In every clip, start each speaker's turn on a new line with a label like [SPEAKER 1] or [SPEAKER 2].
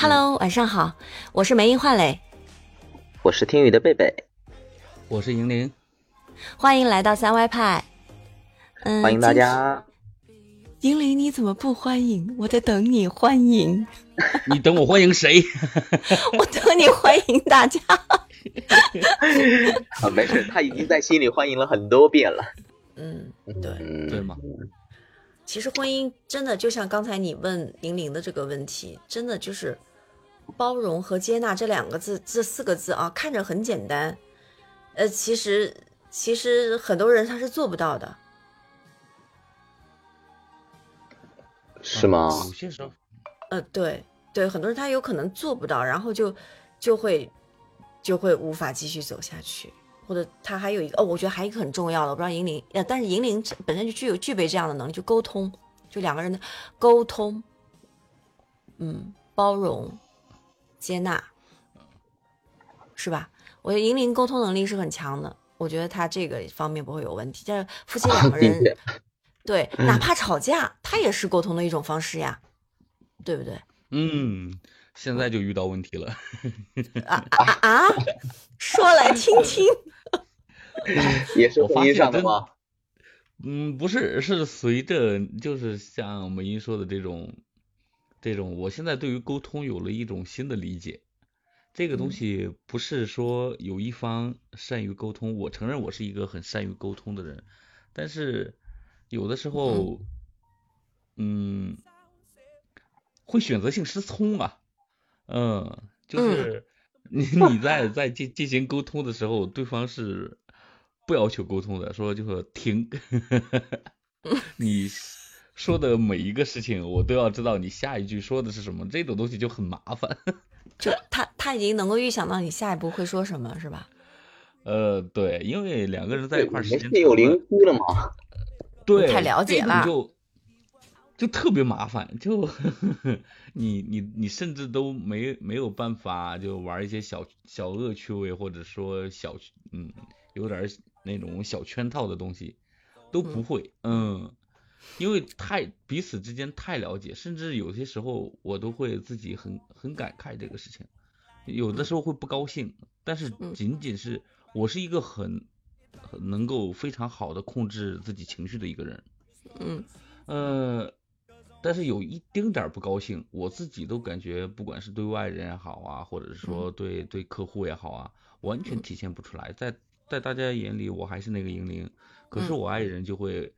[SPEAKER 1] Hello，晚上好，我是梅英焕磊，
[SPEAKER 2] 我是听雨的贝贝，
[SPEAKER 3] 我是银铃，
[SPEAKER 1] 欢迎来到三歪派。嗯，
[SPEAKER 2] 欢迎大家。
[SPEAKER 1] 银铃，你怎么不欢迎？我在等你欢迎。
[SPEAKER 3] 你等我欢迎谁？
[SPEAKER 1] 我等你欢迎大家。
[SPEAKER 2] 啊，没事，他已经在心里欢迎了很多遍了。
[SPEAKER 1] 嗯，对，
[SPEAKER 3] 对吗？
[SPEAKER 1] 其实婚姻真的就像刚才你问银铃的这个问题，真的就是包容和接纳这两个字，这四个字啊，看着很简单，呃，其实其实很多人他是做不到的。
[SPEAKER 2] 是吗？
[SPEAKER 3] 有些时候，
[SPEAKER 1] 呃，对对，很多人他有可能做不到，然后就就会就会无法继续走下去，或者他还有一个哦，我觉得还有一个很重要的，我不知道银铃，呃，但是银铃本身就具有具备这样的能力，就沟通，就两个人的沟通，嗯，包容、接纳，是吧？我觉得银铃沟通能力是很强的，我觉得他这个方面不会有问题。但是夫妻两个人。对，哪怕吵架，他也是沟通的一种方式呀，对不对？
[SPEAKER 3] 嗯，现在就遇到问题了。
[SPEAKER 1] 啊啊啊！说来听听。
[SPEAKER 2] 也是婚姻上的吗？
[SPEAKER 3] 嗯，不是，是随着就是像梅英说的这种，这种，我现在对于沟通有了一种新的理解。这个东西不是说有一方善于沟通，我承认我是一个很善于沟通的人，但是。有的时候，嗯，会选择性失聪啊，嗯，就是你你在在进进行沟通的时候，对方是不要求沟通的，说就说停，你说的每一个事情我都要知道你下一句说的是什么，这种东西就很麻烦。
[SPEAKER 1] 就他他已经能够预想到你下一步会说什么，是吧？
[SPEAKER 3] 呃，对，因为两个人在一块儿时间
[SPEAKER 2] 有灵犀了嘛？
[SPEAKER 3] 对，
[SPEAKER 1] 太了解了，
[SPEAKER 3] 就就特别麻烦，就你你你甚至都没没有办法就玩一些小小恶趣味，或者说小嗯有点那种小圈套的东西都不会，嗯，因为太彼此之间太了解，甚至有些时候我都会自己很很感慨这个事情，有的时候会不高兴，但是仅仅是我是一个很。能够非常好的控制自己情绪的一个人，
[SPEAKER 1] 嗯，
[SPEAKER 3] 呃，但是有一丁点儿不高兴，我自己都感觉，不管是对外人也好啊，或者是说对。对客户也好啊，完全体现不出来，在在大家眼里我还是那个英灵，可是我爱人就会，嗯，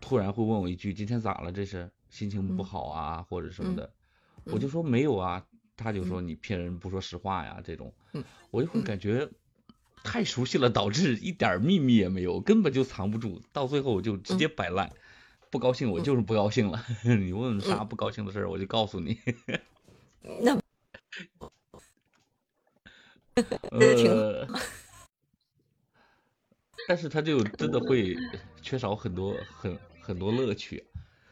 [SPEAKER 3] 突然会问我一句，今天咋了？这是心情不好啊，或者什么的，我就说没有啊，他就说你骗人不说实话呀，这种，我就会感觉。太熟悉了，导致一点秘密也没有，根本就藏不住。到最后我就直接摆烂，不高兴我就是不高兴了。你问啥不高兴的事儿，我就告诉你。
[SPEAKER 1] 那
[SPEAKER 3] 呃，但是他就真的会缺少很多很很多乐趣。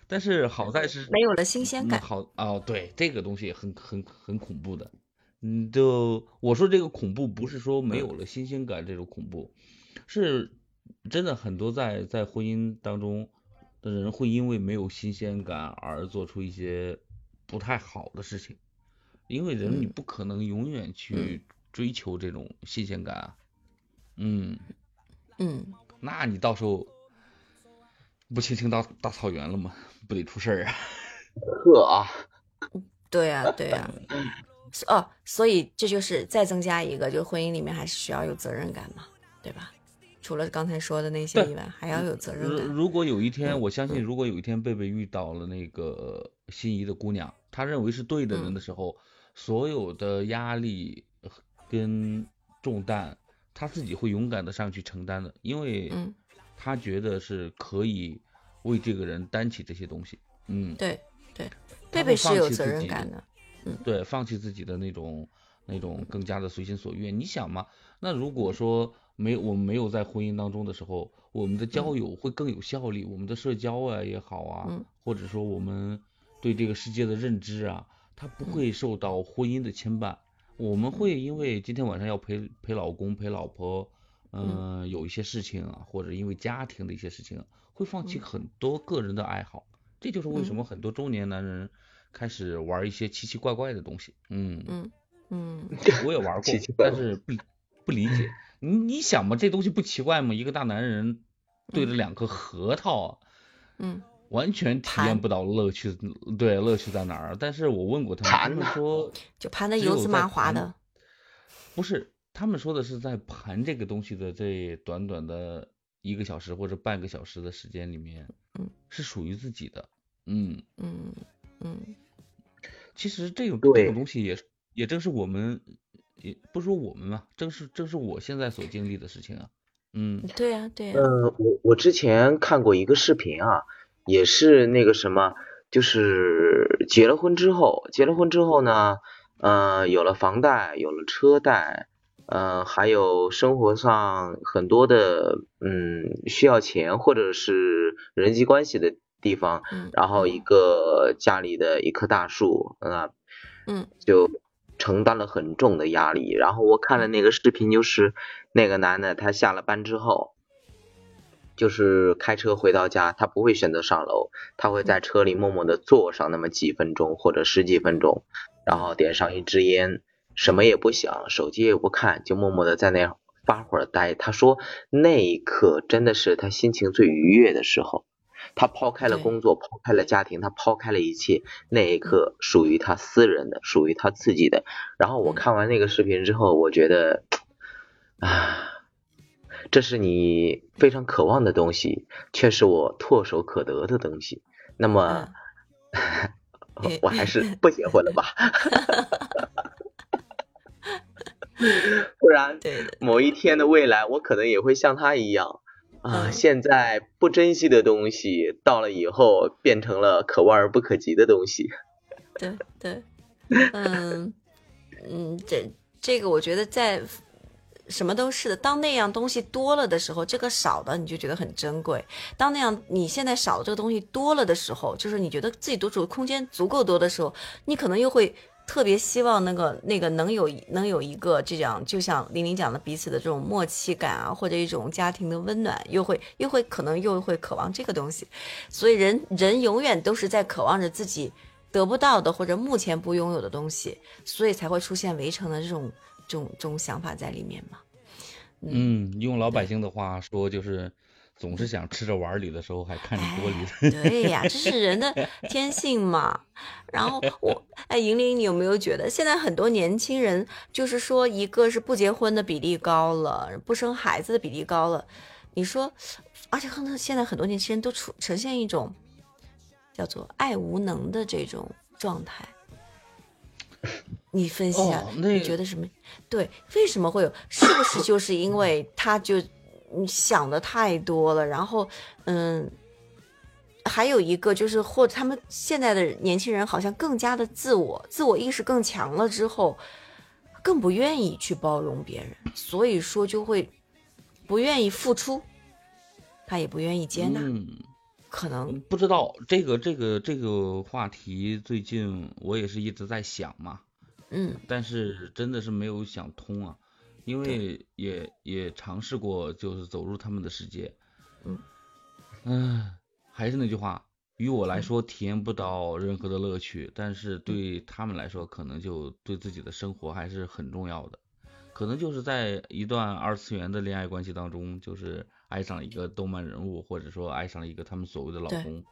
[SPEAKER 3] 但是好在是
[SPEAKER 1] 没有了新鲜感。
[SPEAKER 3] 好哦，对，这个东西很很很恐怖的。嗯，就我说这个恐怖不是说没有了新鲜感这种恐怖，是真的很多在在婚姻当中的人会因为没有新鲜感而做出一些不太好的事情，因为人你不可能永远去追求这种新鲜感啊，
[SPEAKER 1] 嗯嗯，
[SPEAKER 3] 那你到时候不青青大大草原了吗？不得出事儿啊？
[SPEAKER 2] 呵啊，
[SPEAKER 1] 对呀对呀。哦，所以这就是再增加一个，就是婚姻里面还是需要有责任感嘛，对吧？除了刚才说的那些以外，还要有责任感。
[SPEAKER 3] 如果有一天，我相信，如果有一天贝贝遇到了那个心仪的姑娘，他认为是对的人的时候，所有的压力跟重担，他自己会勇敢的上去承担的，因为他觉得是可以为这个人担起这些东西。嗯，
[SPEAKER 1] 对对，贝贝是有责任感的。
[SPEAKER 3] 对，放弃自己的那种那种更加的随心所欲。你想嘛，那如果说没我们没有在婚姻当中的时候，我们的交友会更有效率，我们的社交啊也好啊，或者说我们对这个世界的认知啊，它不会受到婚姻的牵绊。我们会因为今天晚上要陪陪老公陪老婆，嗯，有一些事情啊，或者因为家庭的一些事情，会放弃很多个人的爱好。这就是为什么很多中年男人。开始玩一些奇奇怪怪的东西。嗯
[SPEAKER 1] 嗯嗯，
[SPEAKER 3] 我也玩过
[SPEAKER 2] 奇奇，怪怪
[SPEAKER 3] 但是不不理解。你你想嘛，这东西不奇怪吗？一个大男人对着两颗核桃啊，
[SPEAKER 1] 嗯
[SPEAKER 3] 完全体验不到乐趣，对，乐趣在哪儿？但是我问过他们，他们说
[SPEAKER 1] 就盘的油滋麻滑的，
[SPEAKER 3] 不是，他们说的是在盘这个东西的这短短的一个小时或者半个小时的时间里面，
[SPEAKER 1] 嗯，
[SPEAKER 3] 是属于自己的，嗯，
[SPEAKER 1] 嗯嗯。
[SPEAKER 3] 其实这种这
[SPEAKER 2] 对
[SPEAKER 3] 种东西也也正是我们，也不说我们嘛，正是正是我现在所经历的事情啊，嗯。
[SPEAKER 1] 对呀对呀，
[SPEAKER 2] 呃，我我之前看过一个视频啊，也是那个什么，就是结了婚之后，结了婚之后呢，呃，有了房贷，有了车贷，呃，还有生活上很多的嗯需要钱或者是人际关系的地方，
[SPEAKER 1] 嗯
[SPEAKER 2] 然后一个家里的一棵大树，啊、
[SPEAKER 1] 嗯
[SPEAKER 2] 就承担了很重的压力。然后我看了那个视频，就是那个男的他下了班之后，就是开车回到家，他不会选择上楼，他会在车里默默的坐上那么几分钟或者十几分钟，然后点上一支烟，什么也不想，手机也不看，就默默的在那发会儿呆。他说那一刻真的是他心情最愉悦的时候。他抛开了工作，抛开了家庭，他抛开了一切，那一刻属于他私人的，属于他自己的。然后我
[SPEAKER 1] 嗯
[SPEAKER 2] 看完那个视频之后，我觉得，啊，这是你非常渴望的东西，却是我唾手可得的东西。那么，
[SPEAKER 1] 嗯
[SPEAKER 2] 我还是不结婚了吧，不然，某一天的未来，我可能也会像他一样啊，
[SPEAKER 1] 嗯
[SPEAKER 2] 现在不珍惜的东西，到了以后变成了可望而不可及的东西。
[SPEAKER 1] 对对，嗯嗯，这这个我觉得在什么都是的。当那样东西多了的时候，这个少的你就觉得很珍贵；当那样你现在少这个东西多了的时候，就是你觉得自己独处的空间足够多的时候，你可能又会。特别希望那个那个能有能有一个这样，就像玲玲讲的，彼此的这种默契感啊，或者一种家庭的温暖，又会又会可能又会渴望这个东西，所以人人永远都是在渴望着自己得不到的或者目前不拥有的东西，所以才会出现围城的这种这种这种想法在里面嘛。
[SPEAKER 3] 嗯，用老百姓的话说就是。总是想吃着碗里的时候还看着锅里
[SPEAKER 1] 哎。对呀，这是人的天性嘛。然后我，哎，莹玲，你有没有觉得现在很多年轻人，就是说，一个是不结婚的比例高了，不生孩子的比例高了。你说，而且可能现在很多年轻人都处呈现一种叫做爱无能的这种状态。你分析啊，
[SPEAKER 3] 哦那
[SPEAKER 1] 你觉得什么？对，为什么会有？是不是就是因为他就你想的太多了，然后嗯，还有一个就是，或他们现在的年轻人好像更加的自我，自我意识更强了之后，更不愿意去包容别人，所以说就会不愿意付出，他也不愿意接纳，
[SPEAKER 3] 嗯，
[SPEAKER 1] 可能
[SPEAKER 3] 不知道这个这个这个话题，最近我也是一直在想嘛，
[SPEAKER 1] 嗯。
[SPEAKER 3] 但是真的是没有想通啊，因为也也尝试过，就是走入他们的世界，
[SPEAKER 1] 嗯，
[SPEAKER 3] 唉，还是那句话，于我来说体验不到任何的乐趣，但是对他们来说，可能就对自己的生活还是很重要的，可能就是在一段二次元的恋爱关系当中，就是爱上了一个动漫人物，或者说爱上了一个他们所谓的老公。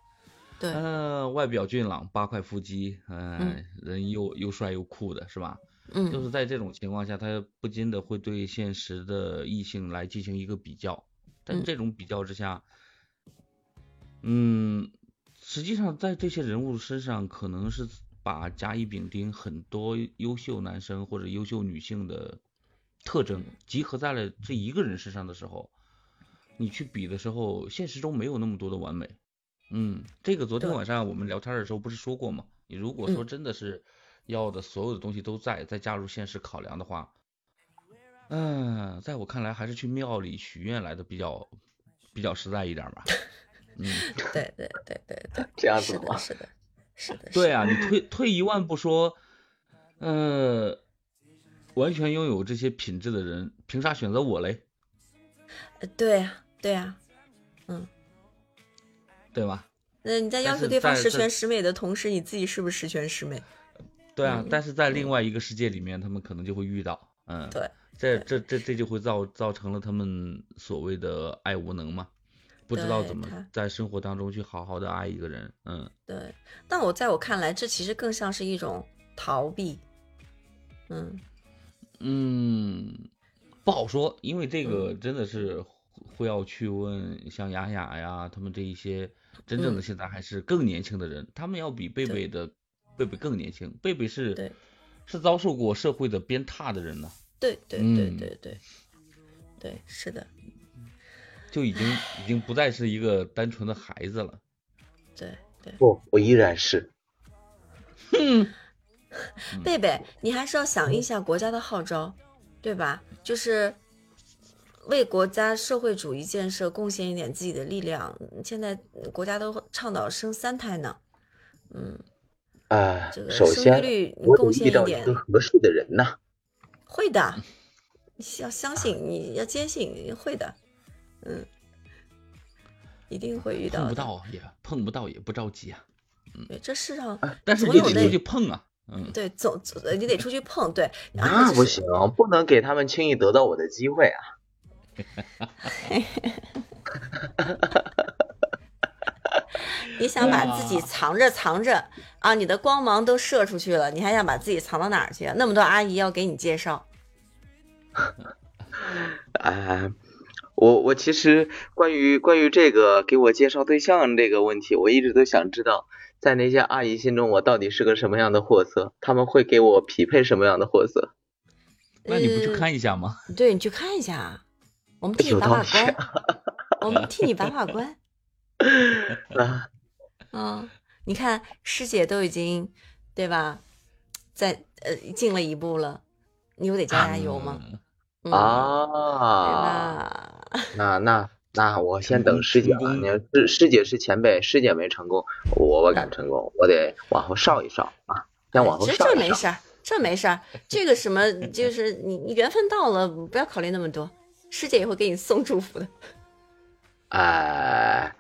[SPEAKER 1] 对，
[SPEAKER 3] 嗯、外表俊朗，八块腹肌，嗯、
[SPEAKER 1] 嗯。
[SPEAKER 3] 人又又帅又酷的是吧？嗯。就
[SPEAKER 1] 嗯
[SPEAKER 3] 是在这种情况下，他不禁的会对现实的异性来进行一个比较，但
[SPEAKER 1] 嗯。
[SPEAKER 3] 这种比较之下，嗯，实际上在这些人物身上，可能是把甲乙丙丁很多优秀男生或者优秀女性的特征集合在了这一个人身上的时候，你去比的时候，现实中没有那么多的完美。嗯，这个昨天晚上我们聊天的时候不是说过吗？你如果说
[SPEAKER 1] 嗯
[SPEAKER 3] 真的是要的所有的东西都在，再加入现实考量的话，嗯，在我看来还是去庙里许愿来的比较比较实在一点吧。嗯，
[SPEAKER 1] 对对对对对，
[SPEAKER 2] 这样子吗？
[SPEAKER 1] 是的，是的，
[SPEAKER 3] 对啊，你退退一万步说，呃，完全拥有这些品质的人，凭啥选择我嘞？
[SPEAKER 1] 呃对呀，对呀，嗯，
[SPEAKER 3] 对吧？
[SPEAKER 1] 那你在要求对方十全十美的同时，你自己是不是十全十美？
[SPEAKER 3] 对啊，
[SPEAKER 1] 嗯
[SPEAKER 3] 但是在另外一个世界里面，他们可能就会遇到，嗯，
[SPEAKER 1] 对，
[SPEAKER 3] 这这这这就会造造成了他们所谓的爱无能嘛，不知道怎么在生活当中去好好的爱一个人，嗯
[SPEAKER 1] 对。但我在我看来，这其实更像是一种逃避。嗯，
[SPEAKER 3] 嗯，不好说，因为这个
[SPEAKER 1] 嗯
[SPEAKER 3] 真的是会要去问像雅雅呀，他们这一些真正的
[SPEAKER 1] 嗯
[SPEAKER 3] 现在还是更年轻的人，他们要比贝贝的贝贝更年轻，贝贝是是遭受过社会的鞭挞的人呢，
[SPEAKER 1] 对对对
[SPEAKER 3] 嗯
[SPEAKER 1] 对对，对，是的，
[SPEAKER 3] 就已经已经不再是一个单纯的孩子了。
[SPEAKER 1] 对对。
[SPEAKER 2] 不，我依然是。
[SPEAKER 3] 嗯
[SPEAKER 1] 贝贝，你还是要响应一下国家的号召，对吧？就是为国家社会主义建设贡献一点自己的力量。现在国家都倡导生三胎呢，嗯，
[SPEAKER 2] 啊
[SPEAKER 1] 这，个
[SPEAKER 2] 首
[SPEAKER 1] 生育
[SPEAKER 2] 先
[SPEAKER 1] 率
[SPEAKER 2] 我
[SPEAKER 1] 贡
[SPEAKER 2] 得遇到一
[SPEAKER 1] 献一点
[SPEAKER 2] 个合适的人呐。
[SPEAKER 1] 会的，你要相信，你要坚信会的，嗯，一定会遇到。
[SPEAKER 3] 碰不到也碰不到也不着急啊，
[SPEAKER 1] 对，这世上
[SPEAKER 3] 但是
[SPEAKER 1] 总有那
[SPEAKER 3] 你得出去碰啊，嗯，
[SPEAKER 1] 对总总你得出去碰，对，而
[SPEAKER 2] 那不行，不能给他们轻易得到我的机会啊！
[SPEAKER 1] 你想把自己藏着藏着啊，你的光芒都射出去了，你还想把自己藏到哪儿去？那么多阿姨要给你介绍，
[SPEAKER 2] 哎，我我其实关于关于这个给我介绍对象这个问题，我一直都想知道，在那些阿姨心中我到底是个什么样的货色，他们会给我匹配什么样的货色？
[SPEAKER 3] 那你不去
[SPEAKER 1] 呃
[SPEAKER 3] 看一下吗？
[SPEAKER 1] 对你去看一下，我们替你把把关，我们替你把把关。
[SPEAKER 2] 啊，
[SPEAKER 1] 嗯，你看师姐都已经对吧，在呃进了一步了，你不得加加油吗？
[SPEAKER 3] 嗯
[SPEAKER 1] 嗯，
[SPEAKER 2] 啊，
[SPEAKER 1] 吧？
[SPEAKER 2] 那那那我先等师姐吧。
[SPEAKER 3] 成功
[SPEAKER 2] 你师师姐是前辈，师姐没成功，我我敢成功，我得往后稍一稍啊，先往后
[SPEAKER 1] 这
[SPEAKER 2] 稍一稍。
[SPEAKER 1] 这没事儿，这没事儿。这个什么，就是你你缘分到了，不要考虑那么多，师姐也会给你送祝福的，
[SPEAKER 2] 哎，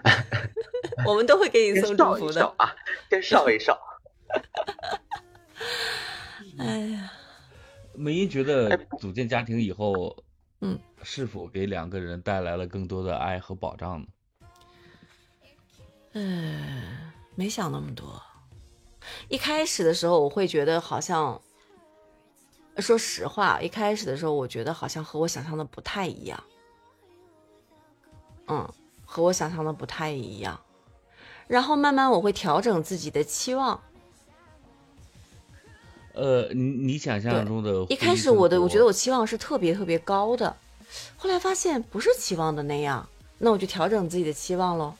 [SPEAKER 1] 我们都会给你送祝福的。
[SPEAKER 2] 啊，先稍一稍。
[SPEAKER 1] 哎呀，
[SPEAKER 3] 梅姨觉得组建家庭以后，
[SPEAKER 1] 嗯，
[SPEAKER 3] 是否给两个人带来了更多的爱和保障呢？
[SPEAKER 1] 嗯，没想那么多。一开始的时候，我会觉得好像，说实话，一开始的时候，我觉得好像和我想象的不太一样。嗯，和我想象的不太一样。然后慢慢我会调整自己的期望。
[SPEAKER 3] 呃，你你想象中的
[SPEAKER 1] 一开始我的我觉得我期望是特别特别高的，后来发现不是期望的那样，那我就调整自己的期望喽。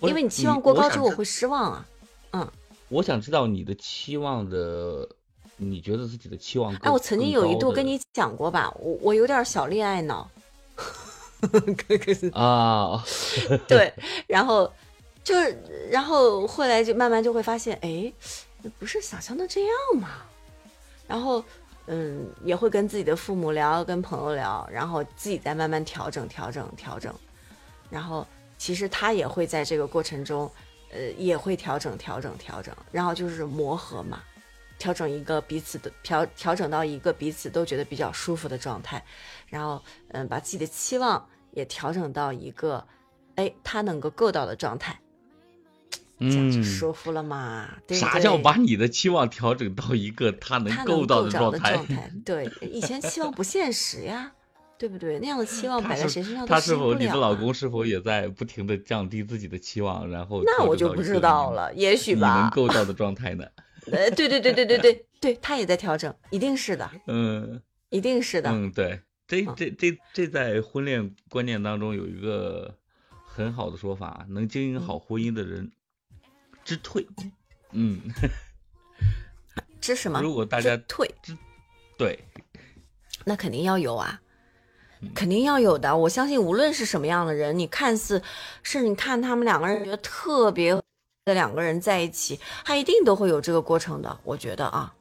[SPEAKER 1] 因为你期望过高之后，
[SPEAKER 3] 我
[SPEAKER 1] 会失望啊。
[SPEAKER 3] 嗯我想知道你的期望的，你觉得自己的期望更？
[SPEAKER 1] 哎，我曾经有一度跟你讲过吧，我我有点小恋爱脑，可可是
[SPEAKER 3] 啊，
[SPEAKER 1] 对，然后就是，然后后来就慢慢就会发现，哎，不是想象的这样嘛。然后，嗯，也会跟自己的父母聊，跟朋友聊，然后自己再慢慢调整、调整、调整。然后，其实他也会在这个过程中，呃，也会调整、调整、调整，然后就是磨合嘛，调整一个彼此的调调整到一个彼此都觉得比较舒服的状态，然后，嗯，把自己的期望也调整到一个，哎，他能够够到的状态，这样就
[SPEAKER 3] 嗯，
[SPEAKER 1] 舒服了嘛？对不
[SPEAKER 3] 啥叫把你的期望调整到一个 他能
[SPEAKER 1] 他
[SPEAKER 3] 够到？
[SPEAKER 1] 的状态。对，以前期望不现实呀，对不对？那样的期望摆在谁身上都
[SPEAKER 3] 他是否你的老公是否也在不停的降低自己的期望，然后
[SPEAKER 1] 那我就不知道了，也许吧
[SPEAKER 3] 你能。够到的状态呢？
[SPEAKER 1] 呃，对对对对对对对，他也在调整，一定是的，
[SPEAKER 3] 嗯
[SPEAKER 1] 一定是的。
[SPEAKER 3] 嗯，对，这
[SPEAKER 1] 嗯
[SPEAKER 3] 这这这在婚恋观念当中有一个很好的说法，能经营好婚姻的人知退。嗯，
[SPEAKER 1] 知什么？
[SPEAKER 3] 如果大家
[SPEAKER 1] 知退，
[SPEAKER 3] 对，
[SPEAKER 1] 那肯定要有啊，
[SPEAKER 3] 嗯
[SPEAKER 1] 肯定要有的。我相信，无论是什么样的人，你看似是你看他们两个人觉得特别的两个人在一起，他一定都会有这个过程的。我觉得啊，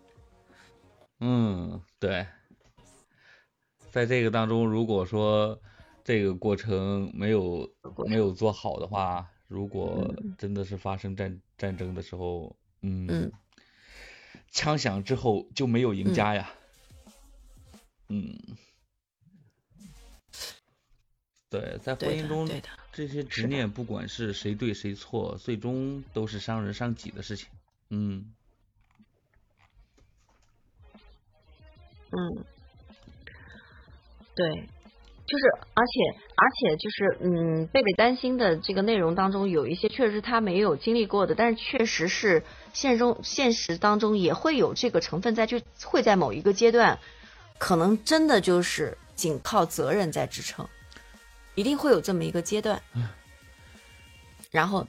[SPEAKER 3] 嗯，对，在这个当中，如果说这个过程没有没有做好的话，如果
[SPEAKER 1] 嗯。
[SPEAKER 3] 真的是发生战战争的时候，嗯，
[SPEAKER 1] 嗯。
[SPEAKER 3] 枪响之后就没有赢家呀。嗯，对，在婚姻中这些执念，不管是谁对谁错，最终都是伤人伤己的事情。嗯
[SPEAKER 1] 嗯，对，就是而且而且就是嗯，贝贝担心的这个内容当中有一些确实是他没有经历过的，但是确实是现实中现实当中也会有这个成分在，就会在某一个阶段，可能真的就是仅靠责任在支撑，一定会有这么一个阶段，然后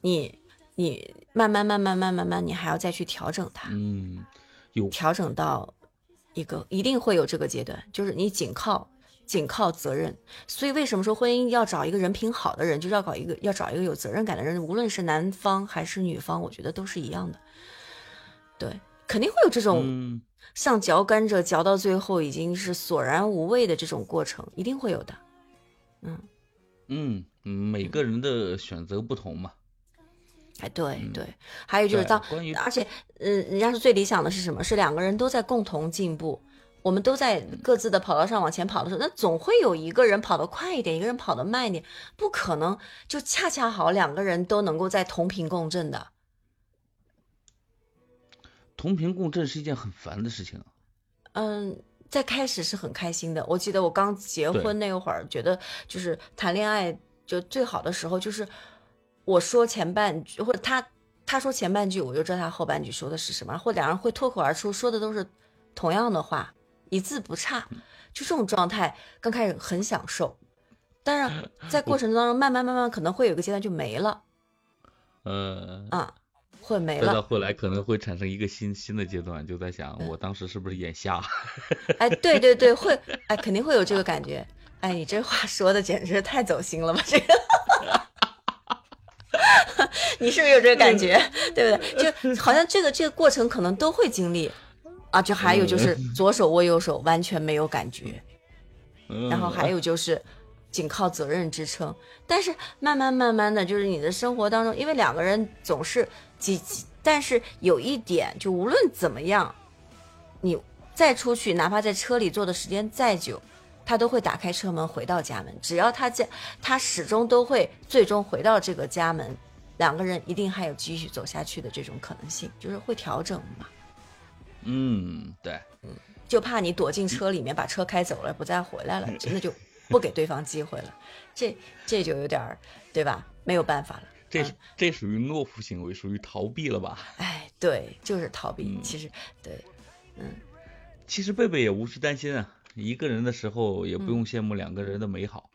[SPEAKER 1] 你你慢慢慢慢慢慢慢，你还要再去调整它。
[SPEAKER 3] 嗯，有
[SPEAKER 1] 调整到一个一定会有这个阶段，就是你仅靠仅靠责任。所以为什么说婚姻要找一个人品好的人，就是要搞一个要找一个有责任感的人，无论是男方还是女方，我觉得都是一样的。对，肯定会有这种
[SPEAKER 3] 嗯
[SPEAKER 1] 像嚼甘蔗嚼到最后已经是索然无味的这种过程，一定会有的。嗯，
[SPEAKER 3] 嗯，嗯每个人的选择不同嘛。
[SPEAKER 1] 哎，对
[SPEAKER 3] 嗯
[SPEAKER 1] 对，还有就是当而且，嗯，人家是最理想的是什么？是两个人都在共同进步，我们都在各自的跑道上往前跑的时候，那总会有一个人跑得快一点，一个人跑得慢一点，不可能就恰恰好两个人都能够在同频共振的。
[SPEAKER 3] 同频共振是一件很烦的事情啊。
[SPEAKER 1] 嗯，在开始是很开心的。我记得我刚结婚那会儿，觉得就是谈恋爱就最好的时候，就是我说前半句，或者他他说前半句，我就知道他后半句说的是什么，或者两人会脱口而出，说的都是同样的话，一字不差。就这种状态，刚开始很享受，但是 在过程当中，慢慢慢慢可能会有一个阶段就没了
[SPEAKER 3] 呃，
[SPEAKER 1] 啊，会没了
[SPEAKER 3] 再到。后来可能会产生一个新新的阶段，就在想
[SPEAKER 1] 嗯
[SPEAKER 3] 我当时是不是眼瞎？
[SPEAKER 1] 哎，对对对，会，哎，肯定会有这个感觉。哎，你这话说的简直是太走心了吧？这个，你是不是有这个感觉？对不对？就好像这个这个过程可能都会经历啊。就还有就是左手握右手，完全没有感觉。然后还
[SPEAKER 3] 有
[SPEAKER 1] 有就是仅靠责任支撑，但是慢慢慢慢的就是你的生活当中，因为两个人总是几，几但是有一点，就无论怎么样，你再出去，哪怕在车里坐的时间再久，他都会打开车门回到家门。只要他家，他始终都会最终回到这个家门，两个人一定还有继续走下去的这种可能性，就是会调整嘛。
[SPEAKER 3] 嗯，对，嗯
[SPEAKER 1] 就怕你躲进车里面把车开走了，不再回来了，真的就 不给对方机会了，这这就有点儿，对吧？没有办法了。
[SPEAKER 3] 这是这属于懦夫行为，属于逃避了吧？
[SPEAKER 1] 哎，对，就是逃避。
[SPEAKER 3] 嗯
[SPEAKER 1] 其实，对，嗯
[SPEAKER 3] 其实贝贝也无需担心啊，一个人的时候也不
[SPEAKER 1] 嗯
[SPEAKER 3] 用羡慕两个人的美好。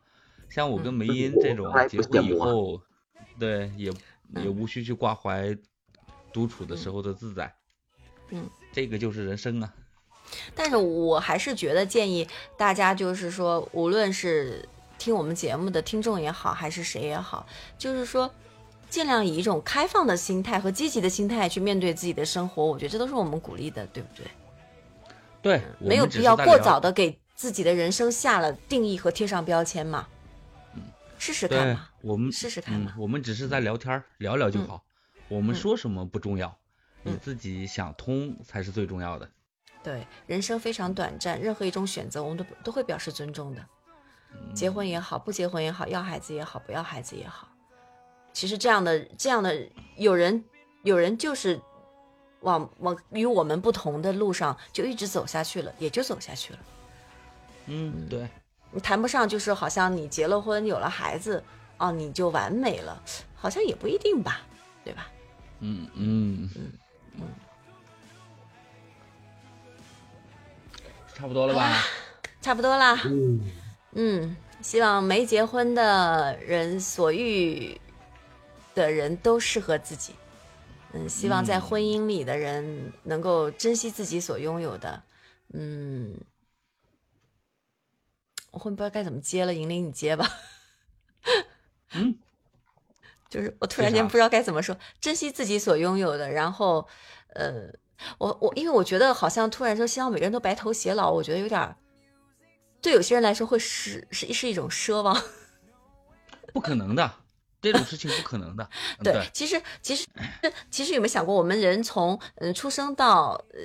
[SPEAKER 3] 像我跟梅
[SPEAKER 2] 嗯
[SPEAKER 3] 英这种结婚以后，对，也也
[SPEAKER 1] 嗯
[SPEAKER 3] 无需去挂怀独处的时候的自在。
[SPEAKER 1] 嗯，
[SPEAKER 3] 这个就是人生啊。
[SPEAKER 1] 但是我还是觉得建议大家，就是说，无论是听我们节目的听众也好，还是谁也好，就是说，尽量以一种开放的心态和积极的心态去面对自己的生活。我觉得这都是我们鼓励的，对不对？
[SPEAKER 3] 对，
[SPEAKER 1] 没有必要过早的给自己的人生下了定义和贴上标签嘛。嗯试试看嘛。，
[SPEAKER 3] 我们
[SPEAKER 1] 试试看嘛，
[SPEAKER 3] 嗯我们只是在聊天，聊聊就
[SPEAKER 1] 嗯
[SPEAKER 3] 好。我们
[SPEAKER 1] 嗯
[SPEAKER 3] 说什么不重要，你
[SPEAKER 1] 嗯
[SPEAKER 3] 自己想通才是最重要的。
[SPEAKER 1] 对，人生非常短暂，任何一种选择我们都都会表示尊重的。结婚也好，不结婚也好，要孩子也好，不要孩子也好，其实这样的这样的有人有人就是往往与我们不同的路上就一直走下去了，也就走下去了。
[SPEAKER 3] 嗯，对，
[SPEAKER 1] 你谈不上就是好像你结了婚有了孩子哦，你就完美了，好像也不一定吧，对吧？
[SPEAKER 3] 嗯嗯差不多了吧？
[SPEAKER 1] 差不多啦。
[SPEAKER 2] 嗯，
[SPEAKER 1] 嗯，希望没结婚的人所遇的人都适合自己。嗯，希望在
[SPEAKER 3] 嗯
[SPEAKER 1] 婚姻里的人能够珍惜自己所拥有的。嗯，我会不知道该怎么接了，银铃你接吧。
[SPEAKER 3] 嗯，
[SPEAKER 1] 就是我突然间不知道该怎么说，珍惜自己所拥有的，然后，呃，我我因为我觉得好像突然说希望每个人都白头偕老，我觉得有点儿，对有些人来说会是是是一种奢望。
[SPEAKER 3] 不可能的，这种事情不可能的。嗯
[SPEAKER 1] 对，其实其实 其实有没有想过，我们人从呃出生到呃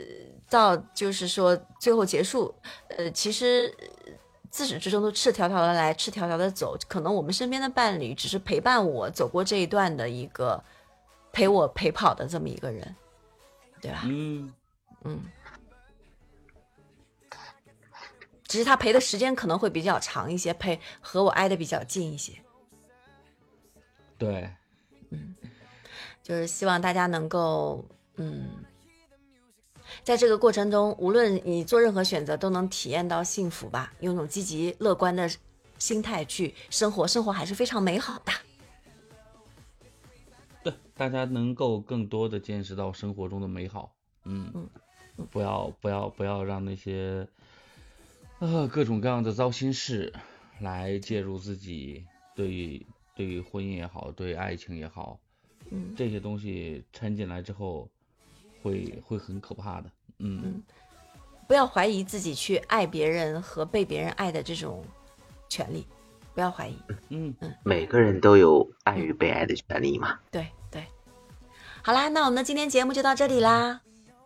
[SPEAKER 1] 到就是说最后结束，呃，其实呃自始至终都赤条条的来，赤条条的走。可能我们身边的伴侣只是陪伴我走过这一段的一个陪我陪跑的这么一个人，对吧？
[SPEAKER 3] 嗯，
[SPEAKER 1] 嗯，只是他陪的时间可能会比较长一些，陪和我挨得比较近一些。
[SPEAKER 3] 对，嗯
[SPEAKER 1] 就是希望大家能够，嗯，在这个过程中，无论你做任何选择，都能体验到幸福吧。用一种积极乐观的心态去生活，生活还是非常美好的。
[SPEAKER 3] 对，大家能够更多的见识到生活中的美好。嗯
[SPEAKER 1] 嗯
[SPEAKER 3] 不要不要不要让那些呃各种各样的糟心事来介入自己对对于婚姻也好，对爱情也好，
[SPEAKER 1] 嗯，
[SPEAKER 3] 这些东西掺进来之后，会会很可怕的。嗯。
[SPEAKER 1] 不要怀疑自己去爱别人和被别人爱的这种权利，不要怀疑。
[SPEAKER 3] 嗯嗯，
[SPEAKER 2] 每个人都有爱与被爱的权利嘛。
[SPEAKER 1] 对对，好啦，那我们的今天节目就到这里啦。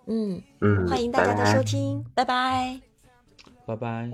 [SPEAKER 1] 嗯，
[SPEAKER 2] 嗯，
[SPEAKER 1] 欢迎大家的
[SPEAKER 2] 拜拜
[SPEAKER 1] 收听，拜拜。
[SPEAKER 3] 拜拜。